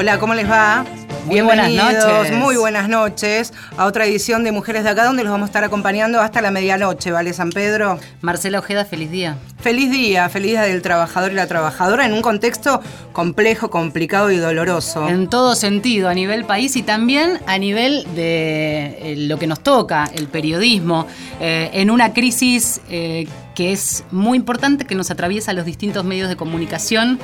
Hola, ¿cómo les va? Muy buenas noches. Muy buenas noches a otra edición de Mujeres de Acá, donde los vamos a estar acompañando hasta la medianoche, ¿vale, San Pedro? Marcela Ojeda, feliz día. Feliz día, feliz día del trabajador y la trabajadora en un contexto complejo, complicado y doloroso. En todo sentido, a nivel país y también a nivel de eh, lo que nos toca, el periodismo, eh, en una crisis eh, que es muy importante, que nos atraviesa los distintos medios de comunicación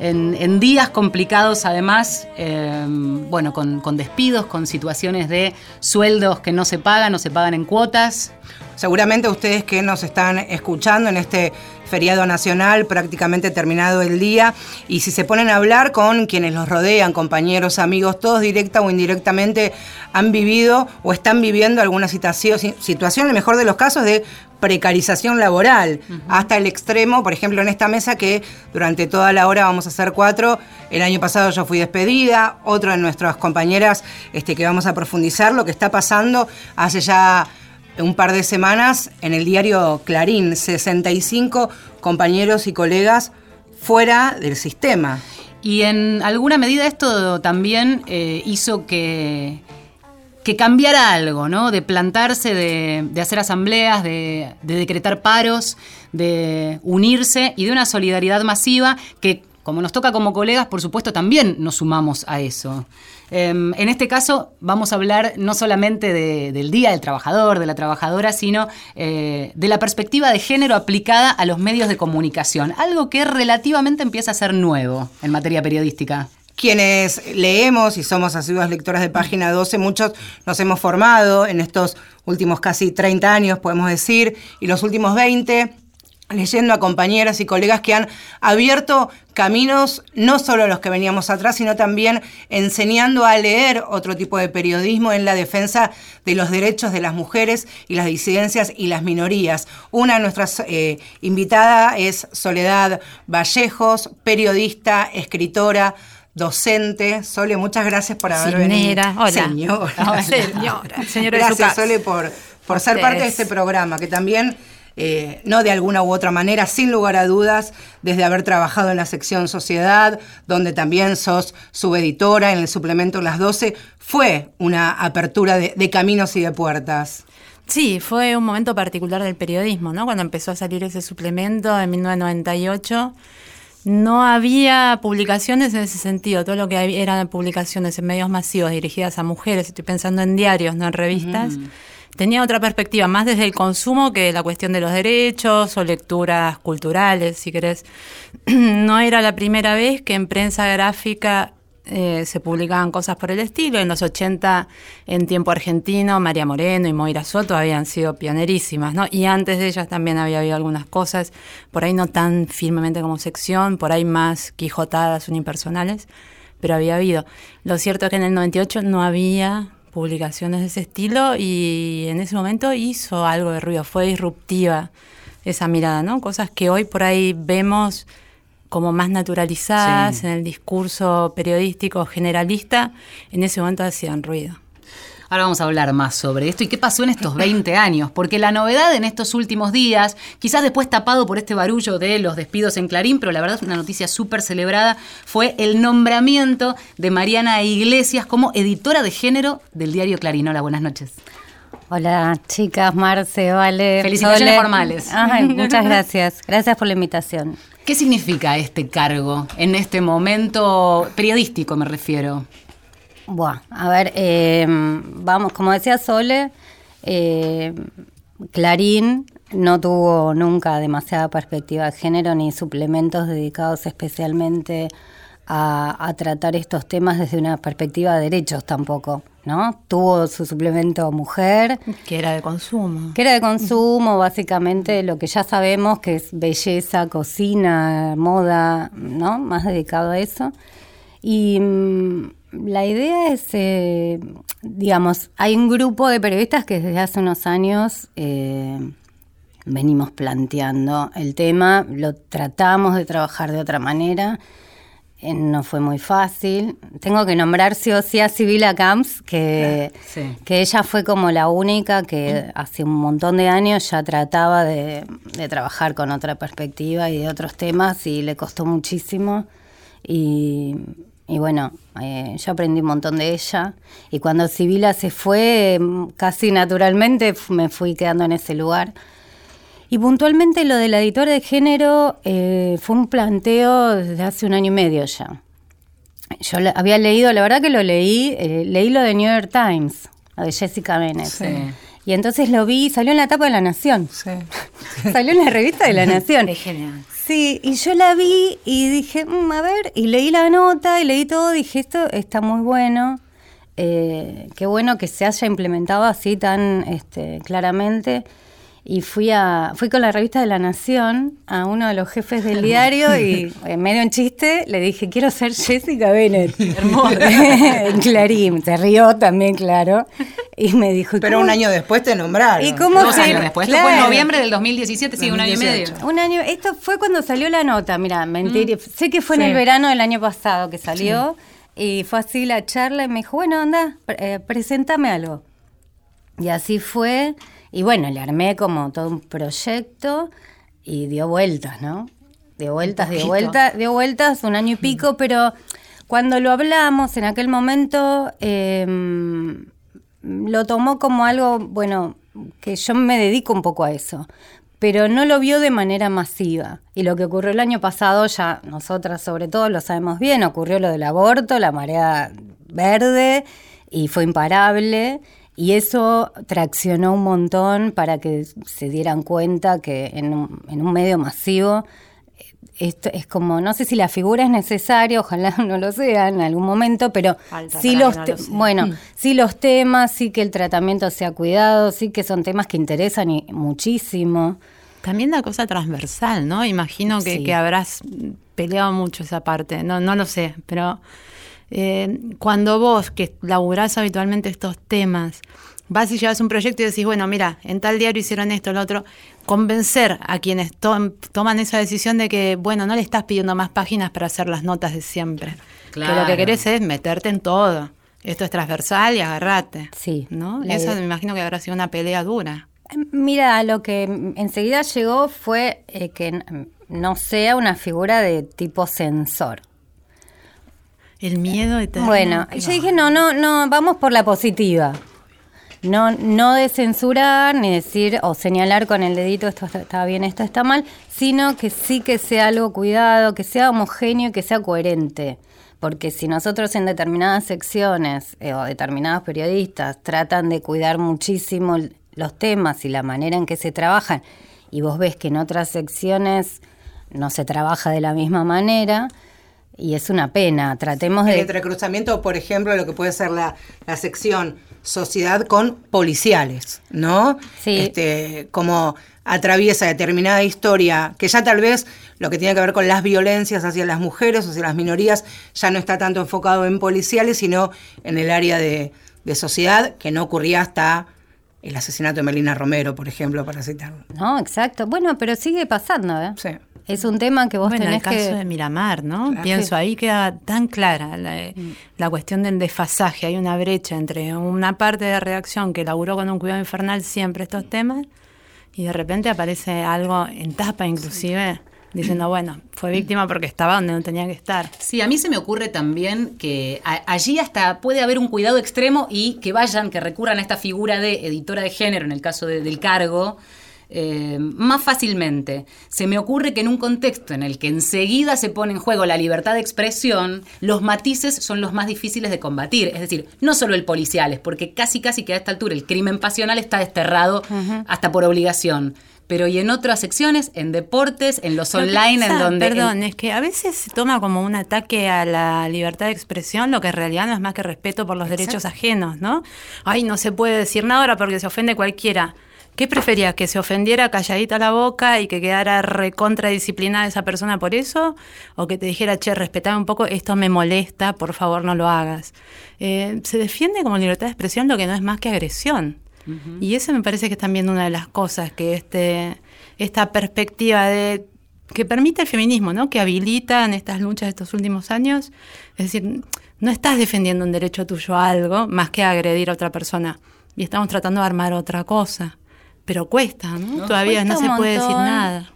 en, días complicados además, em, bueno, con, despidos, con situaciones de sueldos que no se pagan o se pagan en cuotas. Seguramente ustedes que nos están escuchando en este feriado nacional, prácticamente terminado el día, y si se ponen a hablar con quienes los rodean, compañeros, amigos, todos directa o indirectamente han vivido o están viviendo alguna situación, el mejor de los casos, de precarización laboral, hasta el extremo, por ejemplo, en esta mesa que durante toda la hora vamos a hacer cuatro, el año pasado yo fui despedida, otra de nuestras compañeras este, que vamos a profundizar lo que está pasando. Hace ya un par de semanas en el diario Clarín, 65 compañeros y colegas fuera del sistema. Y en alguna medida esto también eh, hizo que que cambiara algo, ¿no? De plantarse, de, hacer asambleas, de, decretar paros, de unirse y de una solidaridad masiva que, como nos toca como colegas, por supuesto también nos sumamos a eso. Em, en este caso vamos a hablar no solamente del Día del Trabajador, de la trabajadora, sino eh, de la perspectiva de género aplicada a los medios de comunicación, algo que relativamente empieza a ser nuevo en materia periodística quienes leemos y somos asiduas lectoras de página 12, muchos nos hemos formado en estos últimos casi 30 años, podemos decir, y los últimos 20 leyendo a compañeras y colegas que han abierto caminos, no solo los que veníamos atrás, sino también enseñando a leer otro tipo de periodismo en la defensa de los derechos de las mujeres y las disidencias y las minorías. Una de nuestras eh, invitadas es Soledad Vallejos, periodista, escritora, docente. Sole, muchas gracias por haber venido. Hola. Señora. señora. Señora gracias, Sole, por, por ser parte de este programa, que también, eh, no de alguna u otra manera, sin lugar a dudas, desde haber trabajado en la sección Sociedad, donde también sos subeditora en el suplemento Las 12, fue una apertura de, de caminos y de puertas. Sí, fue un momento particular del periodismo, ¿no? Cuando empezó a salir ese suplemento en 1998 no había publicaciones en ese sentido, todo lo que eran publicaciones en medios masivos dirigidas a mujeres, estoy pensando en diarios, no en revistas, tenía otra perspectiva, más desde el consumo que la cuestión de los derechos o lecturas culturales, si querés. no era la primera vez que en prensa gráfica eh, se publicaban cosas por el estilo. En los 80, en tiempo argentino, María Moreno y Moira Soto habían sido pionerísimas, ¿no? Y antes de ellas también había habido algunas cosas, por ahí no tan firmemente como sección, por ahí más quijotadas, unipersonales, pero había habido. Lo cierto es que en el 98 no había publicaciones de ese estilo y en ese momento hizo algo de ruido, fue disruptiva esa mirada, ¿no? Cosas que hoy por ahí vemos como más naturalizadas en el discurso periodístico generalista, en ese momento hacían ruido. Ahora vamos a hablar más sobre esto y qué pasó en estos 20 años, porque la novedad en estos últimos días, quizás después tapado por este barullo de los despidos en Clarín, pero la verdad es una noticia súper celebrada, fue el nombramiento de Mariana Iglesias como editora de género del diario Clarín. Hola, buenas noches. Hola, chicas, Marce, Vale. Felicitaciones formales. muchas gracias. Gracias por la invitación. ¿Qué significa este cargo en este momento periodístico, me refiero? Buah, a ver, em, vamos, como decía Sole, eh, Clarín no tuvo nunca demasiada perspectiva de género ni suplementos dedicados especialmente a, tratar estos temas desde una perspectiva de derechos tampoco, ¿no? Tuvo su suplemento mujer. Que era de consumo. Que era de consumo, básicamente lo que ya sabemos que es belleza, cocina, moda, ¿no? Más dedicado a eso. Y mm, la idea es, eh, digamos, hay un grupo de periodistas que desde hace unos años... Eh, venimos planteando el tema, lo tratamos de trabajar de otra manera no fue muy fácil. Tengo que nombrar sí o sí a Sibila Camps, que, que ella fue como la única que hace un montón de años ya trataba de, trabajar con otra perspectiva y de otros temas y le costó muchísimo. Y, Y bueno, eh, yo aprendí un montón de ella. Y cuando Sibila se fue, mm, casi naturalmente me fui quedando en ese lugar. Y puntualmente lo de la editora de género eh, fue un planteo desde hace un año y medio ya. Yo la- había leído, la verdad que lo leí, eh, leí lo de New York Times, lo de Jessica Bennett. Sí. Y entonces lo vi, salió en la tapa de La Nación. Sí. salió en la revista de La Nación. Es genial. Sí, y yo la vi y dije, "Mm, a ver, y leí la nota y leí todo, dije, esto está muy bueno. Eh, qué bueno que se haya implementado así tan este, claramente. Y fui a fui con la revista de La Nación a uno de los jefes del diario y en medio en chiste le dije, quiero ser Jessica Bennett. en Clarín. Se rió también, claro. Y me dijo, Pero "¿Cómo- un año después te nombraron. ¿Y cómo Dos años después. Esto fue en claro. noviembre del 2017, sí, un año y medio. 2018. Un año, esto fue cuando salió la nota, mira, mentira, sé que fue en el verano del año pasado que salió y fue así la charla y me dijo, bueno, anda, pre- eh, preséntame algo. Y así fue, y bueno, le armé como todo un proyecto y dio vueltas, ¿no? Dio vueltas, dio vueltas, dio vueltas un año y pico, pero cuando lo hablamos en aquel momento, eh, lo tomó como algo, bueno, que yo me dedico un poco a eso, pero no lo vio de manera masiva. Y lo que ocurrió el año pasado, ya nosotras sobre todo lo sabemos bien, ocurrió lo del aborto, la marea verde, y fue imparable. Y eso traccionó un montón para que se dieran cuenta que en un, en un medio masivo esto es como, no sé si la figura es necesaria, ojalá no lo sea en algún momento, pero Falta sí los, no lo bueno, sí los temas, sí que el tratamiento sea cuidado, sí que son temas que interesan y muchísimo. También la cosa transversal, ¿no? Imagino que, Sí. que habrás peleado mucho esa parte, no, no lo sé, pero eh, cuando vos, que laburás habitualmente estos temas, vas y llevas un proyecto y decís, bueno, mira, en tal diario hicieron esto, lo otro, convencer a quienes to- toman esa decisión de que, bueno, no le estás pidiendo más páginas para hacer las notas de siempre, que lo que querés es meterte en todo. Esto es transversal y agarrate. Sí. ¿No? La Eso idea- me imagino que habrá sido una pelea dura. Mira, lo que enseguida llegó fue eh, que no sea una figura de tipo censor. El miedo eterno. Bueno, yo dije, no, no, no, vamos por la positiva. No, no de censurar, ni decir o señalar con el dedito esto está, bien, esto está mal, sino que sí que sea algo cuidado, que sea homogéneo y que sea coherente. Porque si nosotros en determinadas secciones eh, o determinados periodistas tratan de cuidar muchísimo los temas y la manera en que se trabajan, y vos ves que en otras secciones no se trabaja de la misma manera, y es una pena. Tratemos El de... entrecruzamiento, por ejemplo, lo que puede ser la, la sección sociedad con policiales, ¿no? Sí. Este, como atraviesa determinada historia, que ya tal vez lo que tiene que ver con las violencias hacia las mujeres o hacia las minorías ya no está tanto enfocado en policiales, sino en el área de, de sociedad, que no ocurría hasta el asesinato de Melina Romero, por ejemplo, para citarlo. No, exacto. Bueno, pero sigue pasando, ¿eh? Sí. Es un tema que vos bueno, el tenés caso que... de Miramar, ¿no? Claro. Pienso, ahí queda tan clara la, la cuestión del desfasaje. Hay una brecha entre una parte de la redacción que laburó con un cuidado infernal siempre estos temas y de repente aparece algo en tapa inclusive diciendo, bueno, fue víctima porque estaba donde no tenía que estar. Sí, a mí se me ocurre también que a- allí hasta puede haber un cuidado extremo y que vayan, que recurran a esta figura de editora de género, en el caso de- del cargo, eh, más fácilmente. Se me ocurre que en un contexto en el que enseguida se pone en juego la libertad de expresión, los matices son los más difíciles de combatir. Es decir, no solo el policial, porque casi casi que a esta altura el crimen pasional está desterrado hasta por obligación. Pero y en otras secciones, en deportes, en los online, en donde... Perdón, es que a veces se toma como un ataque a la libertad de expresión, lo que en realidad no es más que respeto por los derechos ajenos, ¿no? Ay, no se puede decir nada ahora porque se ofende cualquiera. ¿Qué preferías? ¿Que se ofendiera calladita la boca y que quedara recontradisciplinada esa persona por eso? ¿O que te dijera, che, respetame un poco, esto me molesta, por favor no lo hagas? Eh, se defiende como libertad de expresión lo que no es más que agresión. Y eso me parece que es también una de las cosas que este, esta perspectiva de que permite el feminismo, ¿no? Que habilita en estas luchas de estos últimos años. Es decir, no estás defendiendo un derecho tuyo a algo más que agredir a otra persona. Y estamos tratando de armar otra cosa. Pero cuesta, ¿no? Todavía no se puede decir nada.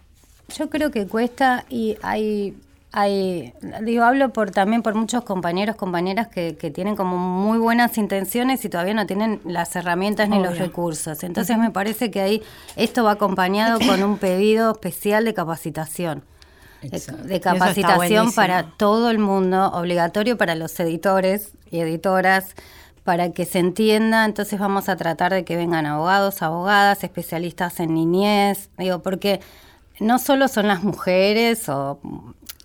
Yo creo que cuesta y hay, hay, digo, hablo por también por muchos compañeros, compañeras que, que tienen como muy buenas intenciones y todavía no tienen las herramientas ni los recursos. Entonces me parece que ahí esto va acompañado con un pedido especial de capacitación. De, de capacitación para todo el mundo, obligatorio para los editores y editoras, para que se entienda. Entonces vamos a tratar de que vengan abogados, abogadas, especialistas en niñez, digo, porque no solo son las mujeres o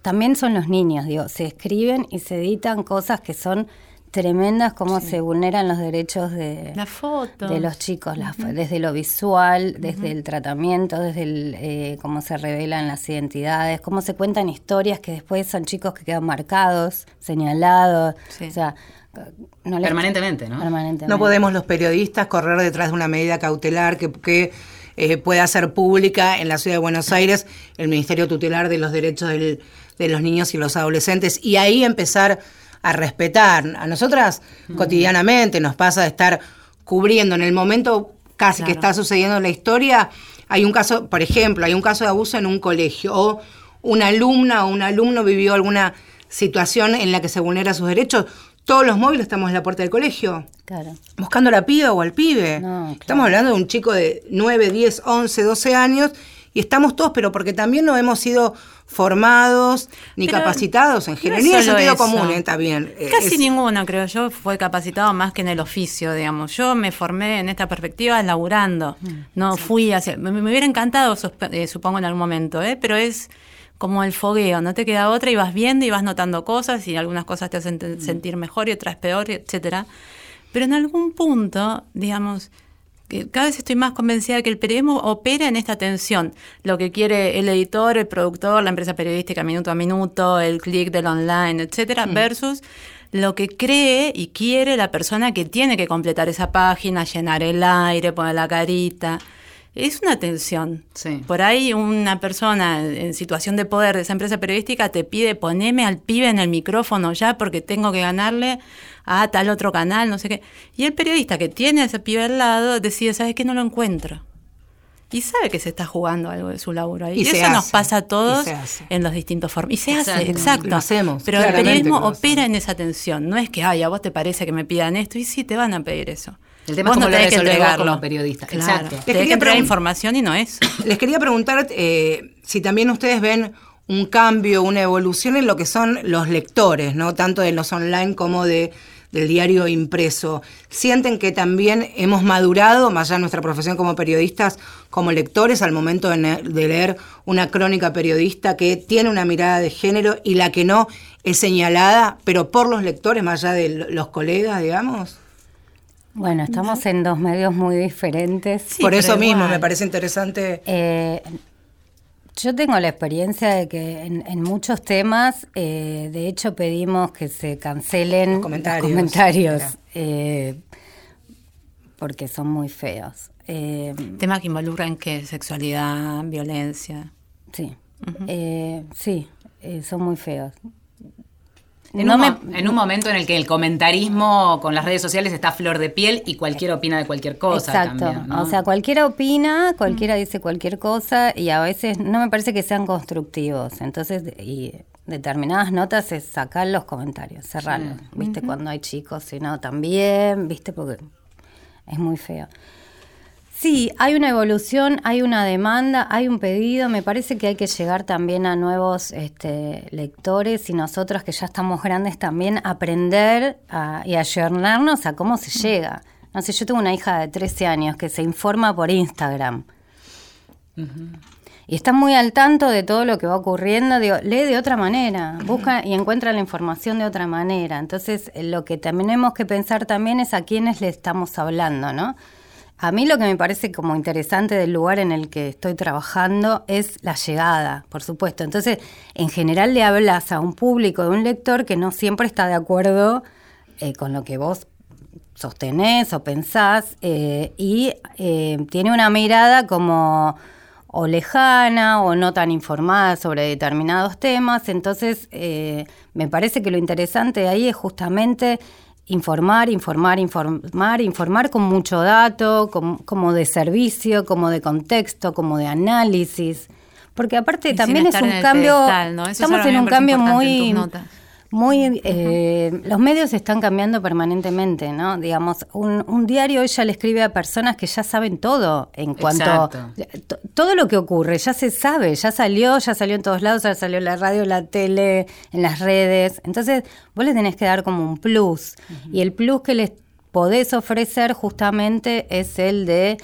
también son los niños, digo, se escriben y se editan cosas que son tremendas como se vulneran los derechos de, de los chicos, desde lo visual, desde el tratamiento, desde el, eh, cómo se revelan las identidades, cómo se cuentan historias que después son chicos que quedan marcados, señalados, o sea, permanentemente, ¿no? Permanentemente. No podemos los periodistas correr detrás de una medida cautelar que, que eh, pueda ser pública en la ciudad de Buenos Aires el Ministerio Tutelar de los Derechos del de los niños y los adolescentes y ahí empezar a respetar. A nosotras cotidianamente nos pasa de estar cubriendo en el momento casi que está sucediendo la historia, hay un caso, por ejemplo, hay un caso de abuso en un colegio o una alumna o un alumno vivió alguna situación en la que se vulnera sus derechos, todos los móviles estamos en la puerta del colegio. Claro. Buscando a la piba o al pibe. Estamos hablando de un chico de 9, 10, 11, 12 años y estamos todos, pero porque también no hemos sido formados ni capacitados en general, ni en sentido común, está bien. Eh, Casi ninguno, creo yo, fue capacitado más que en el oficio, digamos. Yo me formé en esta perspectiva laburando, mm, no fui hacia... Me, hubiera encantado, eh, supongo, en algún momento, ¿eh? pero es como el fogueo, no te queda otra y vas viendo y vas notando cosas y algunas cosas te hacen mm. sentir mejor y otras peor, etcétera. Pero en algún punto, digamos, cada vez estoy más convencida de que el periodismo opera en esta tensión. Lo que quiere el editor, el productor, la empresa periodística minuto a minuto, el clic del online, etcétera, mm. versus lo que cree y quiere la persona que tiene que completar esa página, llenar el aire, poner la carita. Es una tensión. Por ahí una persona en situación de poder de esa empresa periodística te pide poneme al pibe en el micrófono ya porque tengo que ganarle a tal otro canal, no sé qué. Y el periodista que tiene a ese pibe al lado decide, ¿sabes qué? No lo encuentro. Y sabe que se está jugando algo de su laburo ahí. Y, eso nos pasa a todos en los distintos formas. Y se hace, exacto. Lo hacemos. Pero el periodismo opera en esa tensión. No es que, ay, a vos te parece que me pidan esto. Y sí, te van a pedir eso. El tema es no tenés que entregarlo como periodista. Exacto. Les tenés que entregar información y no eso. Les quería preguntar eh, si también ustedes ven un cambio, una evolución en lo que son los lectores, ¿no? Tanto de los online como de del diario impreso. ¿Sienten que también hemos madurado, más allá de nuestra profesión como periodistas, como lectores, al momento de, de, leer una crónica periodista que tiene una mirada de género y la que no es señalada, pero por los lectores, más allá de los colegas, digamos? Bueno, estamos en dos medios muy diferentes. Por eso mismo me parece interesante. Eh, yo tengo la experiencia de que en, muchos temas, eh, de hecho, pedimos que se cancelen los comentarios, eh, porque son muy feos. Temas que involucran qué? Sexualidad, violencia. Sí, sí, son muy feos. En, un, momento en el que el comentarismo con las redes sociales está a flor de piel y cualquiera opina de cualquier cosa. Exacto. O sea, cualquiera opina, cualquiera mm. dice cualquier cosa y a veces no me parece que sean constructivos. Entonces, y determinadas notas es sacar los comentarios, cerrarlos. ¿Viste? Cuando hay chicos, y no, también, ¿viste? Porque es muy feo. Sí, hay una evolución, hay una demanda, hay un pedido. Me parece que hay que llegar también a nuevos este, lectores y nosotros que ya estamos grandes también aprender y ayornarnos a cómo se llega. No sé, yo tengo una hija de 13 años que se informa por Instagram. Y está muy al tanto de todo lo que va ocurriendo, lee de otra manera, busca y encuentra la información de otra manera. Entonces, lo que tenemos que pensar también es a quiénes le estamos hablando, ¿no? A mí lo que me parece como interesante del lugar en el que estoy trabajando es la llegada, por supuesto. Entonces, en general le hablas a un público de un lector que no siempre está de acuerdo eh, con lo que vos sostenés o pensás eh, y eh, tiene una mirada como o lejana o no tan informada sobre determinados temas. Entonces, me parece que lo interesante ahí es justamente informar, informar, informar, informar con mucho dato, como, de servicio, como de contexto, como de análisis, Porque aparte Y también es un cambio, estamos en un cambio importante en muy, eh, los medios están cambiando permanentemente, ¿no? Digamos, un, un diario ella le escribe a personas que ya saben todo en cuanto todo lo que ocurre, ya se sabe, ya salió, ya salió en todos lados, ya salió en la radio, en la tele, en las redes. Entonces, vos le tenés que dar como un plus. Y el plus que les podés ofrecer justamente es el de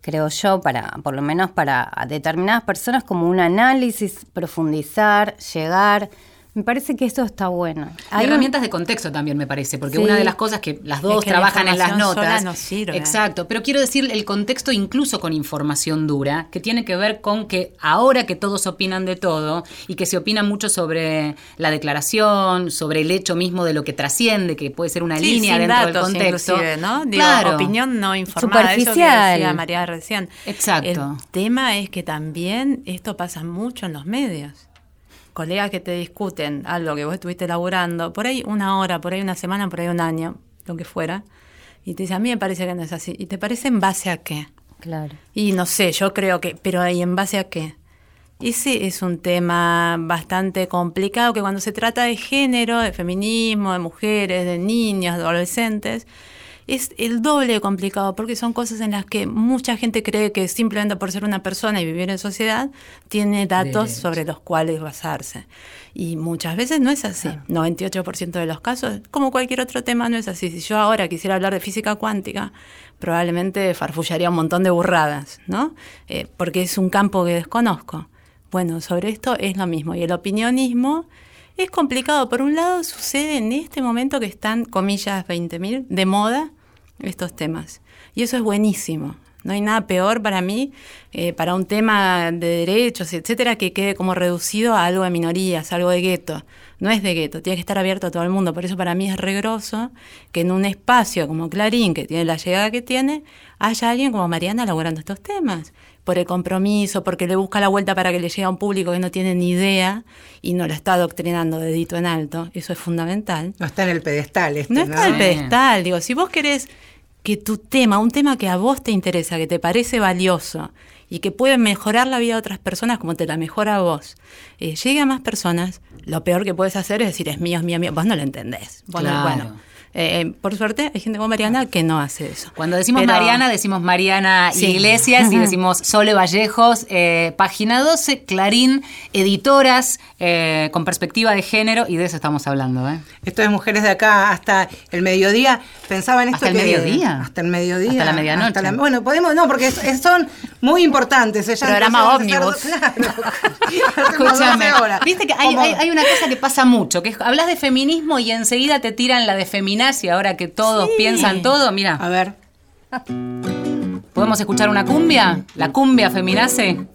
creo yo, para, por lo menos para determinadas personas, como un análisis, profundizar, llegar. Me parece que eso está bueno. Hay un- herramientas de contexto también, me parece, porque Sí. una de las cosas que las dos Es que la trabajan en las sola notas. no sirve. Exacto, pero quiero decir el contexto incluso con información dura, que tiene que ver con que ahora que todos opinan de todo y que se opina mucho sobre la declaración, sobre el hecho mismo de lo que trasciende, que puede ser una Sí, línea sin dentro datos, del contexto. ¿no? Digo, claro. opinión no informada. Eso que Superficial. decía María recién. Exacto. El tema es que también esto pasa mucho en los medios. Colegas que te discuten algo que vos estuviste laburando, por ahí una hora, por ahí una semana, por ahí un año, lo que fuera, y te dice, a mí me parece que no es así. ¿Y te parece en base a qué? Claro. Y no sé, yo creo que, pero ¿y en base a qué? Ese es un tema bastante complicado que cuando se trata de género, de feminismo, de mujeres, de niñas, de adolescentes, es el doble de complicado porque son cosas en las que mucha gente cree que simplemente por ser una persona y vivir en sociedad tiene datos Derecho. sobre los cuales basarse. Y muchas veces no es así. 98% de los casos, como cualquier otro tema, no es así. Si yo ahora quisiera hablar de física cuántica, probablemente farfullaría un montón de burradas, ¿no? Eh, porque es un campo que desconozco. Bueno, sobre esto es lo mismo. Y el opinionismo es complicado. Por un lado, sucede en este momento que están, comillas, 20.000 de moda estos temas. Y eso es buenísimo. No hay nada peor para mí, eh, para un tema de derechos, etcétera, que quede como reducido a algo de minorías, algo de gueto. No es de gueto, tiene que estar abierto a todo el mundo. Por eso para mí es regroso que en un espacio como Clarín, que tiene la llegada que tiene, haya alguien como Mariana elaborando estos temas. Por el compromiso, porque le busca la vuelta para que le llegue a un público que no tiene ni idea y no lo está adoctrinando dedito en alto. Eso es fundamental. No está en el pedestal este, No ¿no? está el pedestal, digo, si vos querés que tu tema, un tema que a vos te interesa, que te parece valioso y que puede mejorar la vida de otras personas como te la mejora a vos, eh, llegue a más personas, lo peor que puedes hacer es decir, es mío, es mío, es mío. Vos no lo entendés. Vos no- Claro. bueno, eh, eh, por suerte hay gente como Mariana que no hace eso. Cuando decimos Pero- Mariana, decimos Mariana Sí. Iglesias y decimos Sole Vallejos, eh, página 12, Clarín, editoras eh, con perspectiva de género, y de eso estamos hablando. ¿eh? Esto es mujeres de acá hasta el mediodía. Pensaba en esto ¿Hasta el que- mediodía? Hasta el mediodía. Hasta la medianoche. hasta la- bueno, podemos, no, porque es- es- son muy importantes. Ellas Programa ómnibus. Claro. Escúchame, Hacemos 12 horas. viste que hay, Como- hay- hay una cosa que pasa mucho, que es, hablas de feminismo y enseguida te tiran la de feminazi, ahora que todos Sí. piensan todo, A mira, ver. ¿podemos escuchar una cumbia? ¿La cumbia feminace?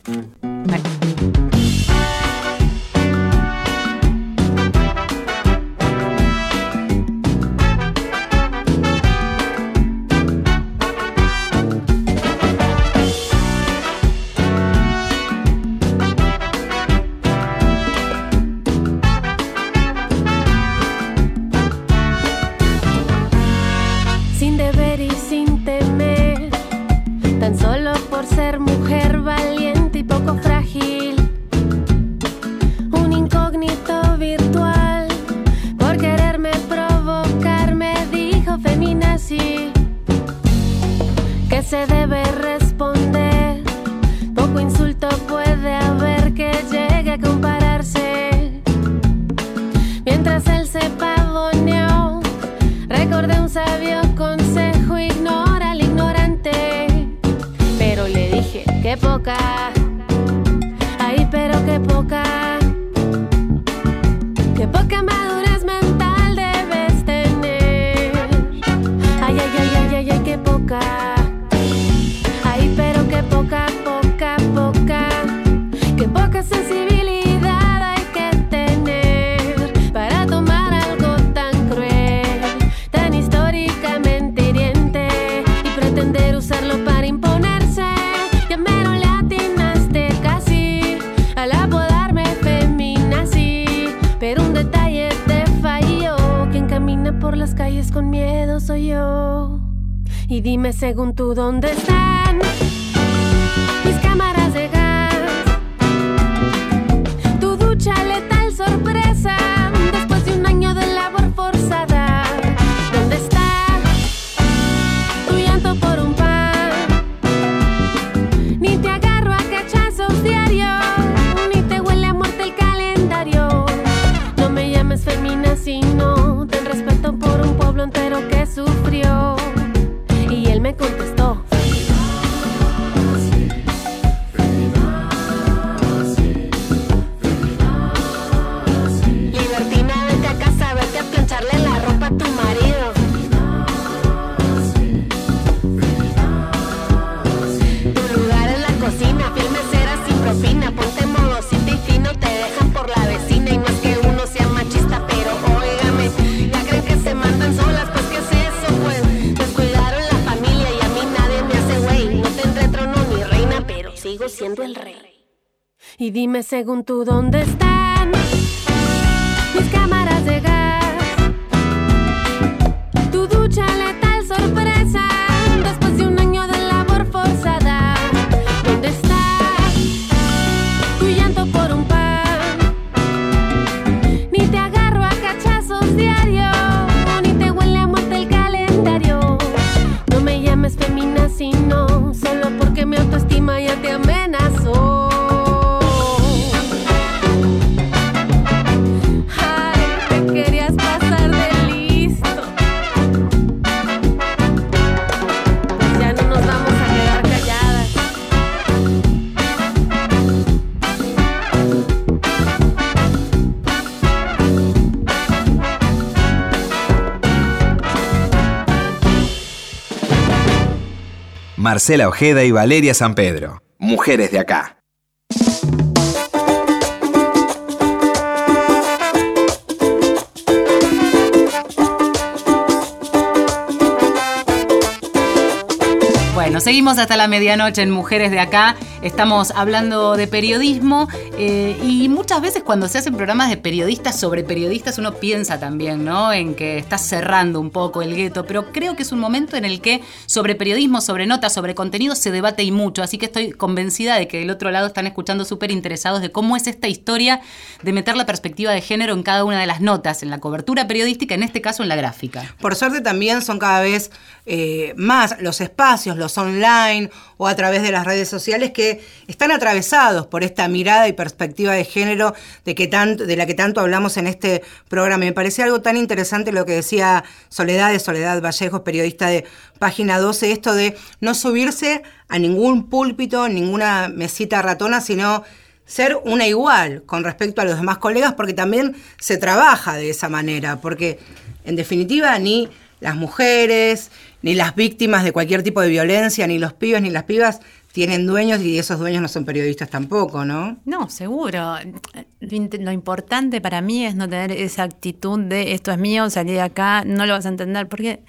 Con miedo soy yo. Y dime según tú dónde están mis cámaras de gas según tú dónde están. Mis cámaras de gas, Marcela Ojeda y Valeria San Pedro. Mujeres de acá. Bueno, seguimos hasta la medianoche en Mujeres de Acá. Estamos hablando de periodismo eh, y muchas veces cuando se hacen programas de periodistas sobre periodistas uno piensa también, ¿no? En que está cerrando un poco el gueto, pero creo que es un momento en el que sobre periodismo, sobre notas, sobre contenido se debate y mucho. Así que estoy convencida de que del otro lado están escuchando súper interesados de cómo es esta historia de meter la perspectiva de género en cada una de las notas, en la cobertura periodística, en este caso en la gráfica. Por suerte también son cada vez eh, más los espacios, los online o a través de las redes sociales que están atravesados por esta mirada y perspectiva de género de, que tanto, de la que tanto hablamos en este programa. Me parece algo tan interesante lo que decía Soledad de Soledad Vallejos, periodista de Página 12, esto de no subirse a ningún púlpito, ninguna mesita ratona, sino ser una igual con respecto a los demás colegas, porque también se trabaja de esa manera, porque en definitiva ni las mujeres, ni las víctimas de cualquier tipo de violencia, ni los pibes, ni las pibas tienen dueños y esos dueños no son periodistas tampoco, ¿no? No, seguro. Lo, importante para mí es no tener esa actitud de esto es mío, salí de acá, no lo vas a entender, porque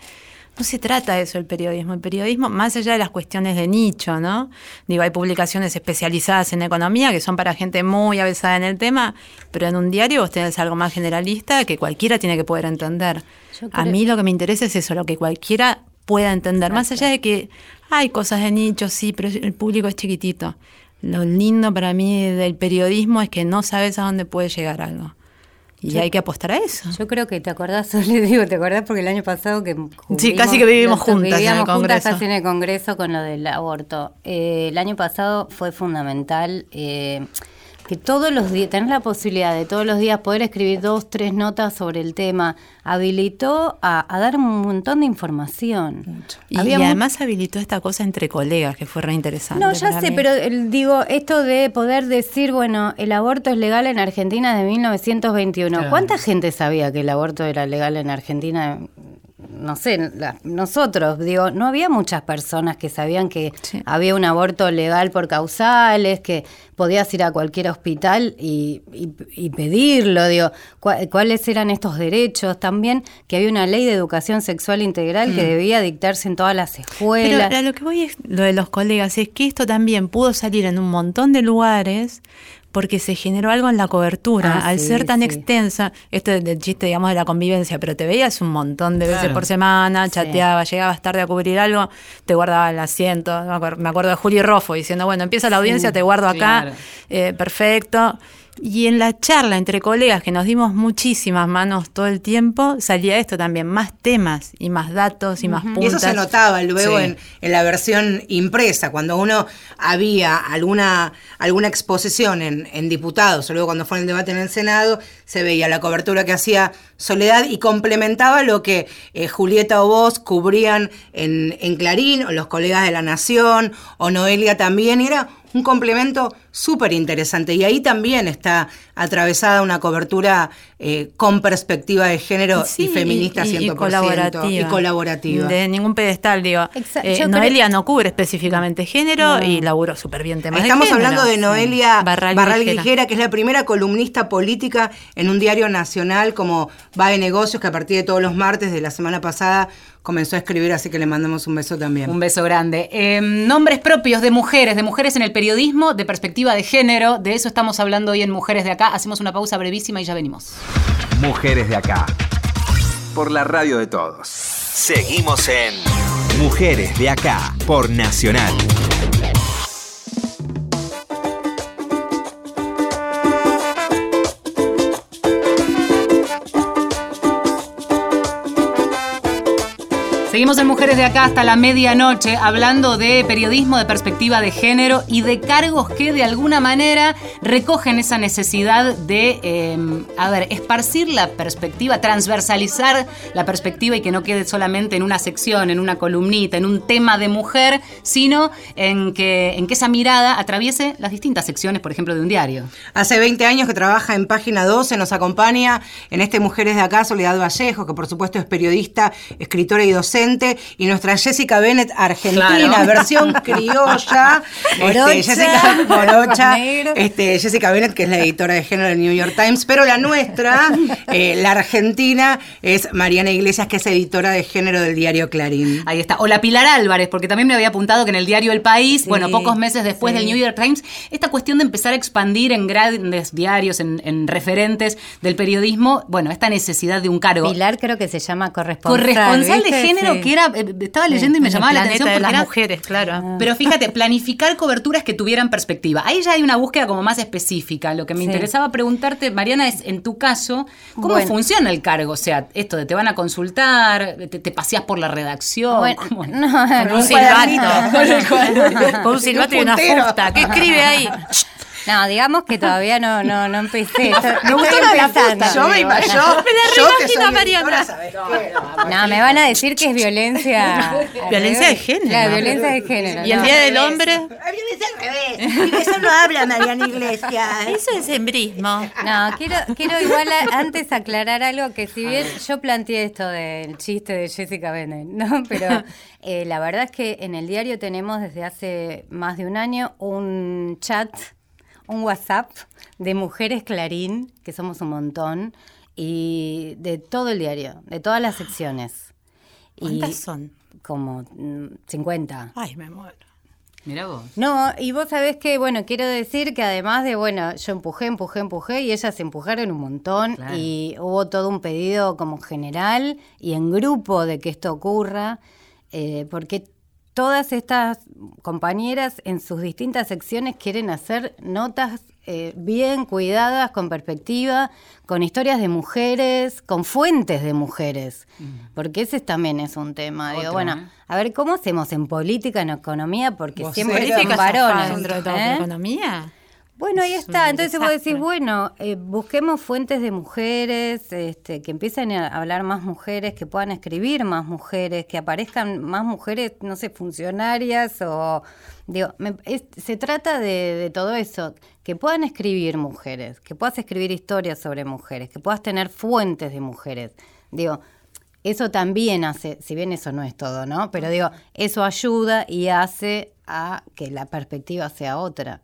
no se trata de eso el periodismo. El periodismo, más allá de las cuestiones de nicho, ¿no? Digo, hay publicaciones especializadas en economía que son para gente muy avesada en el tema, pero en un diario vos tenés algo más generalista que cualquiera tiene que poder entender. A mí lo que me interesa es eso, lo que cualquiera pueda entender. Más allá de que hay cosas de nicho, sí, pero el público es chiquitito. Lo lindo para mí del periodismo es que no sabes a dónde puede llegar algo. Y hay que apostar a eso. Yo creo que te acordás, le digo, ¿te acordás? Porque el año pasado que Sí, casi que vivimos juntas en el Congreso. casi en el Congreso con lo del aborto. Eh, el año pasado fue fundamental eh, que todos los días, tener la posibilidad de todos los días poder escribir dos, tres notas sobre el tema, habilitó a, a dar un montón de información. Y, Había y además habilitó esta cosa entre colegas que fue re interesante. No, ya sé, mí. pero el- digo, esto de poder decir, bueno, el aborto es legal en Argentina de 1921. Claro. ¿Cuánta gente sabía que el aborto era legal en Argentina? No sé, la- nosotros, digo, no había muchas personas que sabían que Sí. había un aborto legal por causales, que podías ir a cualquier hospital y, y- y pedirlo, digo, cua- cuáles eran estos derechos, también que había una ley de educación sexual integral que debía dictarse en todas las Pero escuelas. a lo que voy es lo de los colegas, es que esto también pudo salir en un montón de lugares porque se generó algo en la cobertura. Ah, Al sí, ser tan sí. extensa, esto es del chiste, digamos, de la convivencia, pero te veías un montón de veces por semana, chateabas, llegabas tarde a cubrir algo, te guardaba el asiento. Me acuerdo, me acuerdo de Juli Roffo diciendo, bueno, empieza la audiencia, te guardo acá, claro. eh, perfecto. Y en la charla entre colegas, que nos dimos muchísimas manos todo el tiempo, salía esto también, más temas y más datos y más puntas. Y eso se notaba luego Sí. en, en la versión impresa, cuando uno había alguna, alguna exposición en, en diputados, o luego cuando fue en el debate en el Senado, se veía la cobertura que hacía Soledad y complementaba lo que eh, Julieta o vos cubrían en, en Clarín, o los colegas de La Nación, o Noelia también, y era un complemento súper interesante. Y ahí también está atravesada una cobertura eh, con perspectiva de género Sí, y feminista y- y 100%. colaborativa. Y colaborativa. De ningún pedestal, digo. Eh, yo Noelia no cubre específicamente género y laburó súper bien temas Estamos hablando de Noelia Barral Barral, Grijera. Grijera, que es la primera columnista política en un diario nacional como Va de Negocios, que a partir de todos los martes de la semana pasada comenzó a escribir, así que le mandamos un beso también. Un beso grande. Eh, nombres propios de mujeres, de mujeres en el periodismo, de perspectiva de género. De eso estamos hablando hoy en Mujeres de Acá. Hacemos una pausa brevísima y ya venimos. Mujeres de acá. Por la radio de todos. Seguimos en Mujeres de acá. Por Nacional. Seguimos en Mujeres de Acá hasta la medianoche hablando de periodismo, de perspectiva de género y de cargos que de alguna manera recogen esa necesidad de, eh, a ver, esparcir la perspectiva, transversalizar la perspectiva y que no quede solamente en una sección, en una columnita, en un tema de mujer, sino en que, en que esa mirada atraviese las distintas secciones, por ejemplo, de un diario. Hace 20 años que trabaja en Página 12, nos acompaña en este Mujeres de Acá Soledad Vallejo, que por supuesto es periodista, escritora y docente, y nuestra Jessica Bennett argentina, Claro. versión criolla. Morocha, Este, Jessica Morocha, este, Jessica Bennett, que es la editora de género del New York Times, pero la nuestra, eh, la argentina, es Mariana Iglesias, que es editora de género del diario Clarín. Ahí está. O la Pilar Álvarez, porque también me había apuntado que en el diario El País, Sí, bueno, pocos meses después sí. del New York Times, esta cuestión de empezar a expandir en grandes diarios, en, en referentes del periodismo, bueno, esta necesidad de un cargo. Pilar creo que se llama corresponsal. Corresponsal de género, Que era, eh, estaba leyendo y me llamaba la atención de las era- mujeres, claro. pero fíjate, planificar coberturas que tuvieran perspectiva. Ahí ya hay una búsqueda como más específica. Lo que me Sí. interesaba preguntarte, Mariana, es en tu caso, ¿cómo Bueno. funciona el cargo? O sea, esto de te van a consultar, te, te paseas por la redacción. Bueno, ¿cómo es? no, Con un silbato. Con un silbato y una fusta. ¿Qué escribe ahí? no, digamos que todavía no, no, no empecé. Estoy- Me de la. Yo me imagino. Yo, Me la reimagino, soy Mariana. No, me van a decir que es violencia. Violencia de género. Claro, violencia de género. ¿Y el no. Día del Hombre? Violencia al revés. Eso no habla Mariana Iglesias. Eso es embrismo. No, quiero, quiero igual a- antes aclarar algo que si bien yo planteé esto del chiste de Jessica Bennett, ¿no? Pero eh, la verdad es que en el diario tenemos desde hace más de un año un chat, un WhatsApp de mujeres Clarín, que somos un montón, y de todo el diario, de todas las secciones. Y ¿Cuántas son? Como mm, 50. Ay, me muero. Mira vos. No, y vos sabés que, bueno, quiero decir que además de, bueno, yo empujé, empujé, empujé y ellas se empujaron un montón Claro. y hubo todo un pedido como general y en grupo de que esto ocurra, eh, porque todas estas compañeras en sus distintas secciones quieren hacer notas eh, bien cuidadas, con perspectiva, con historias de mujeres, con fuentes de mujeres, porque ese también es un tema. Digo, bueno, ¿eh? a ver, ¿cómo hacemos en política, en economía? Porque siempre son ¿Política varones. ¿eh? ¿Economía? Bueno, ahí Es está. Entonces vos decís, bueno, eh, busquemos fuentes de mujeres, este, que empiecen a hablar más mujeres, que puedan escribir más mujeres, que aparezcan más mujeres, no sé, funcionarias o... Digo, me- es- se trata de, de todo eso, que puedan escribir mujeres, que puedas escribir historias sobre mujeres, que puedas tener fuentes de mujeres. Digo, eso también hace, si bien eso no es todo, ¿no? Pero digo, eso ayuda y hace a que la perspectiva sea otra.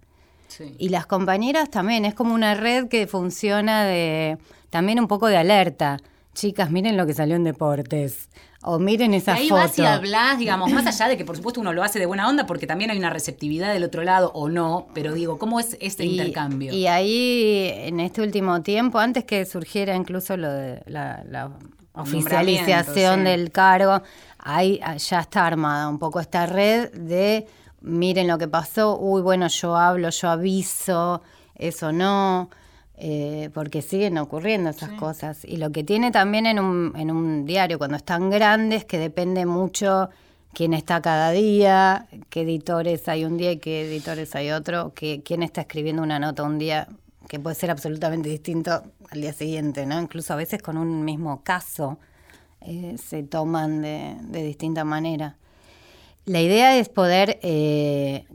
Sí. Y las compañeras también, es como una red que funciona de también un poco de alerta. Chicas, miren lo que salió en deportes. O miren esa ahí foto. vas y hablas, digamos, más allá de que por supuesto uno lo hace de buena onda porque también hay una receptividad del otro lado o no, pero digo, ¿cómo es este Y- intercambio? Y ahí, en este último tiempo, antes que surgiera incluso lo de la, la oficialización sí. del cargo, ahí ah, ya está armada un poco esta red de miren lo que pasó, uy, bueno, yo hablo, yo aviso, eso no, eh, porque siguen ocurriendo esas cosas. Y lo que tiene también en un, en un diario, cuando están grandes, que depende mucho quién está cada día, qué editores hay un día y qué editores hay otro, que, quién está escribiendo una nota un día que puede ser absolutamente distinto al día siguiente, ¿no? Incluso a veces con un mismo caso eh, se toman de, de distinta manera. La idea es poder eh,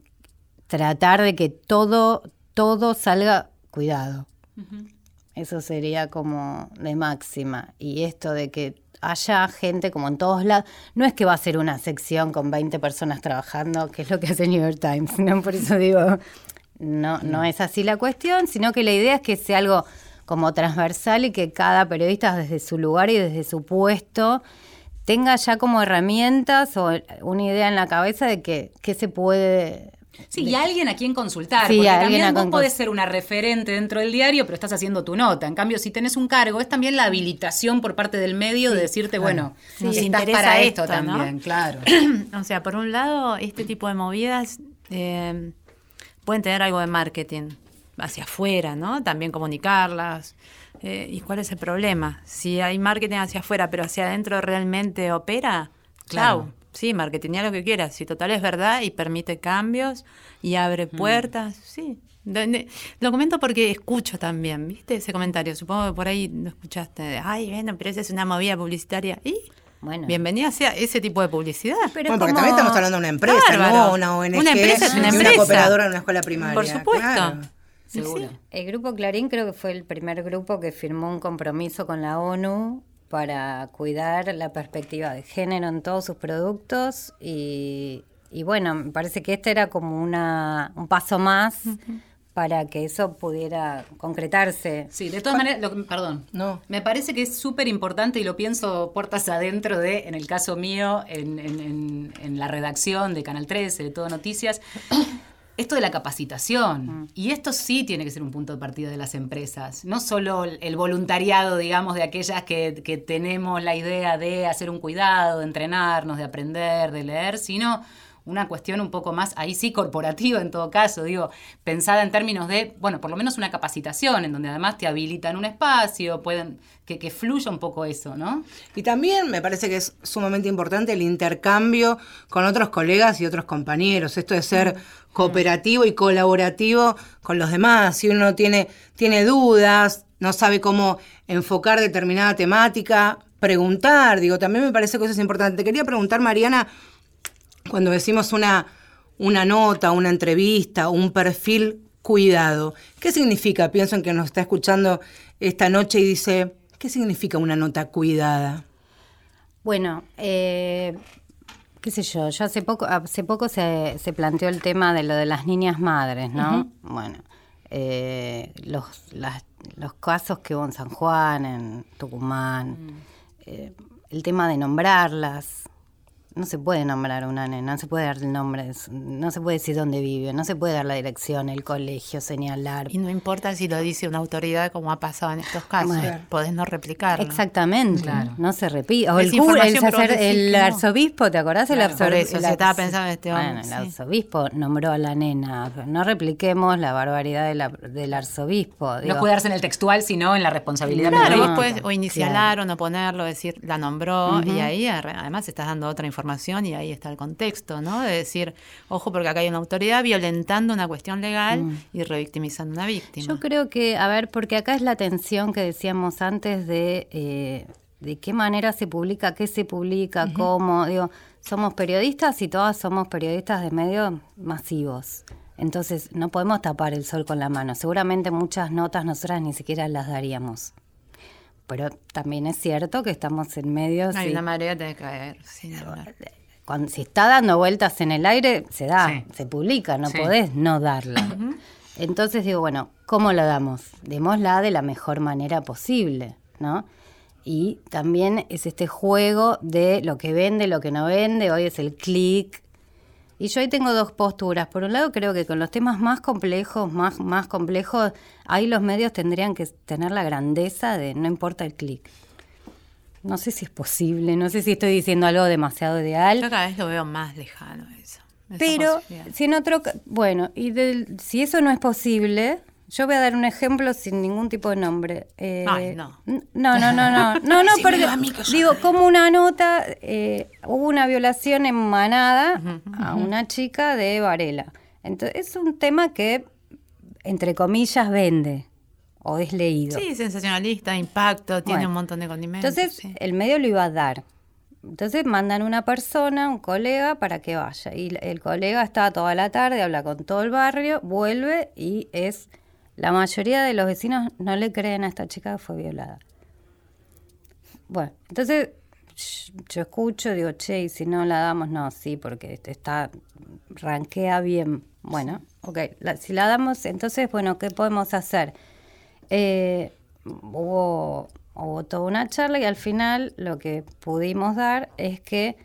tratar de que todo, todo salga cuidado. Eso sería como de máxima. Y esto de que haya gente como en todos lados, no es que va a ser una sección con 20 personas trabajando, que es lo que hace New York Times, ¿no? Por eso digo, no, no es así la cuestión, sino que la idea es que sea algo como transversal y que cada periodista desde su lugar y desde su puesto tenga ya como herramientas o una idea en la cabeza de que, qué se puede Sí, y alguien a quien consultar. Sí, porque alguien también vos podés ser una referente dentro del diario, pero estás haciendo tu nota. En cambio, si tenés un cargo, es también la habilitación por parte del medio de decirte, bueno, Sí, estás interesa para esto, esto, ¿no? también, claro. o sea, por un lado, este tipo de movidas eh, pueden tener algo de marketing hacia afuera, ¿no? También comunicarlas. Eh, ¿Y cuál es el problema? Si hay marketing hacia afuera, pero hacia adentro realmente opera, Claro. claro. Sí, marketingea lo que quieras. Si total es verdad y permite cambios y abre Mm. puertas, sí. Lo comento porque escucho también, ¿viste? Ese comentario. Supongo que por ahí lo escuchaste. Ay, bueno, pero esa es una movida publicitaria. ¿Y? Bueno. Bienvenida sea ese tipo de publicidad. Pero bueno, porque como- también estamos hablando de una empresa, Bárbaro. no una ONG. Una empresa es una empresa. una cooperadora en una escuela primaria. Por supuesto. claro. Sí, Seguro. sí. El grupo Clarín creo que fue el primer grupo que firmó un compromiso con la ONU para cuidar la perspectiva de género en todos sus productos y, y bueno, me parece que este era como una, un paso más para que eso pudiera concretarse. Sí, de todas maneras, lo que- perdón. No. Me parece que es súper importante y lo pienso puertas adentro de, en el caso mío, en, en- en- en la redacción de Canal 13, de Todo Noticias, esto de la capacitación. Y esto sí tiene que ser un punto de partida de las empresas. No solo el el voluntariado, digamos, de aquellas que, que tenemos la idea de hacer un cuidado, de entrenarnos, de aprender, de leer, sino una cuestión un poco más, ahí sí, corporativa en todo caso, digo, pensada en términos de, bueno, por lo menos una capacitación, en donde además te habilitan un espacio, pueden, que, que fluya un poco eso, ¿no? Y también me parece que es sumamente importante el intercambio con otros colegas y otros compañeros. Esto de ser cooperativo y colaborativo con los demás. Si uno tiene, tiene dudas, no sabe cómo enfocar determinada temática, preguntar. Digo, también me parece que eso es importante. Te quería preguntar, Mariana, cuando decimos una, una nota, una entrevista, un perfil cuidado, ¿qué significa? Pienso en que nos está escuchando esta noche y dice, ¿qué significa una nota cuidada? Bueno, eh, qué sé yo, yo hace poco, hace poco se, se planteó el tema de lo de las niñas madres, ¿no? Bueno, eh, los, las- los casos que hubo en San Juan, en Tucumán, eh, el tema de nombrarlas. No se puede nombrar a una nena, no se puede dar el nombre, de su- no se puede decir dónde vive, no se puede dar la dirección, el colegio, señalar. Y no importa si lo dice una autoridad como ha pasado en estos casos, Bueno. podés no replicarlo. Exactamente, Claro. no se repite. O el cura, el, sacer- el no. arzobispo, ¿te acordás? el Claro, por arzobispo. estaba pensando en este hombre, Bueno, el sí. arzobispo nombró a la nena. No repliquemos la barbaridad de la- del arzobispo. no digo. cuidarse en el textual, sino en la responsabilidad Claro, periodística. puedes o inicialar o no ponerlo, decir, la nombró, y ahí además estás dando otra información y ahí está el contexto, ¿no? De decir, ojo, porque acá hay una autoridad violentando una cuestión legal y revictimizando a una víctima. Yo creo que, a ver, porque acá es la tensión que decíamos antes de eh, de qué manera se publica, qué se publica, cómo. Digo, somos periodistas y todas somos periodistas de medios masivos. Entonces, no podemos tapar el sol con la mano. Seguramente muchas notas nosotras ni siquiera las daríamos. Pero también es cierto que estamos en medios. hay una marea de caer, hablar. cuando, si está dando vueltas en el aire, se da, Sí. se publica, no Sí. podés no darla. Entonces digo, bueno, ¿cómo la damos? Démosla de la mejor manera posible, ¿no? Y también es este juego de lo que vende, lo que no vende, hoy es el clic. Y yo ahí tengo dos posturas. Por un lado, creo que con los temas más complejos, más, más complejos, ahí los medios tendrían que tener la grandeza de no importa el clic. No sé si es posible, no sé si estoy diciendo algo demasiado ideal. Yo cada vez lo veo más lejano eso. Pero si en otro, bueno, y del- si eso no es posible, yo voy a dar un ejemplo sin ningún tipo de nombre. Eh, Ay, no. No, no, no, no, no, no, porque digo, como una nota, eh, hubo una violación en Manada a una chica de Varela. Entonces, es un tema que, entre comillas, vende o es leído. Sí, sensacionalista, impacto, tiene un montón de condimentos. Entonces, sí. el medio lo iba a dar. entonces mandan una persona, un colega, para que vaya. Y el colega está toda la tarde, habla con todo el barrio, vuelve y es... La mayoría de los vecinos no le creen a esta chica que fue violada. Bueno, entonces yo escucho, digo, che, y si no la damos, no, sí, porque este está, ranquea bien. Bueno, ok, la- si la damos, entonces, bueno, ¿qué podemos hacer? Eh, hubo, hubo toda una charla y al final lo que pudimos dar es que,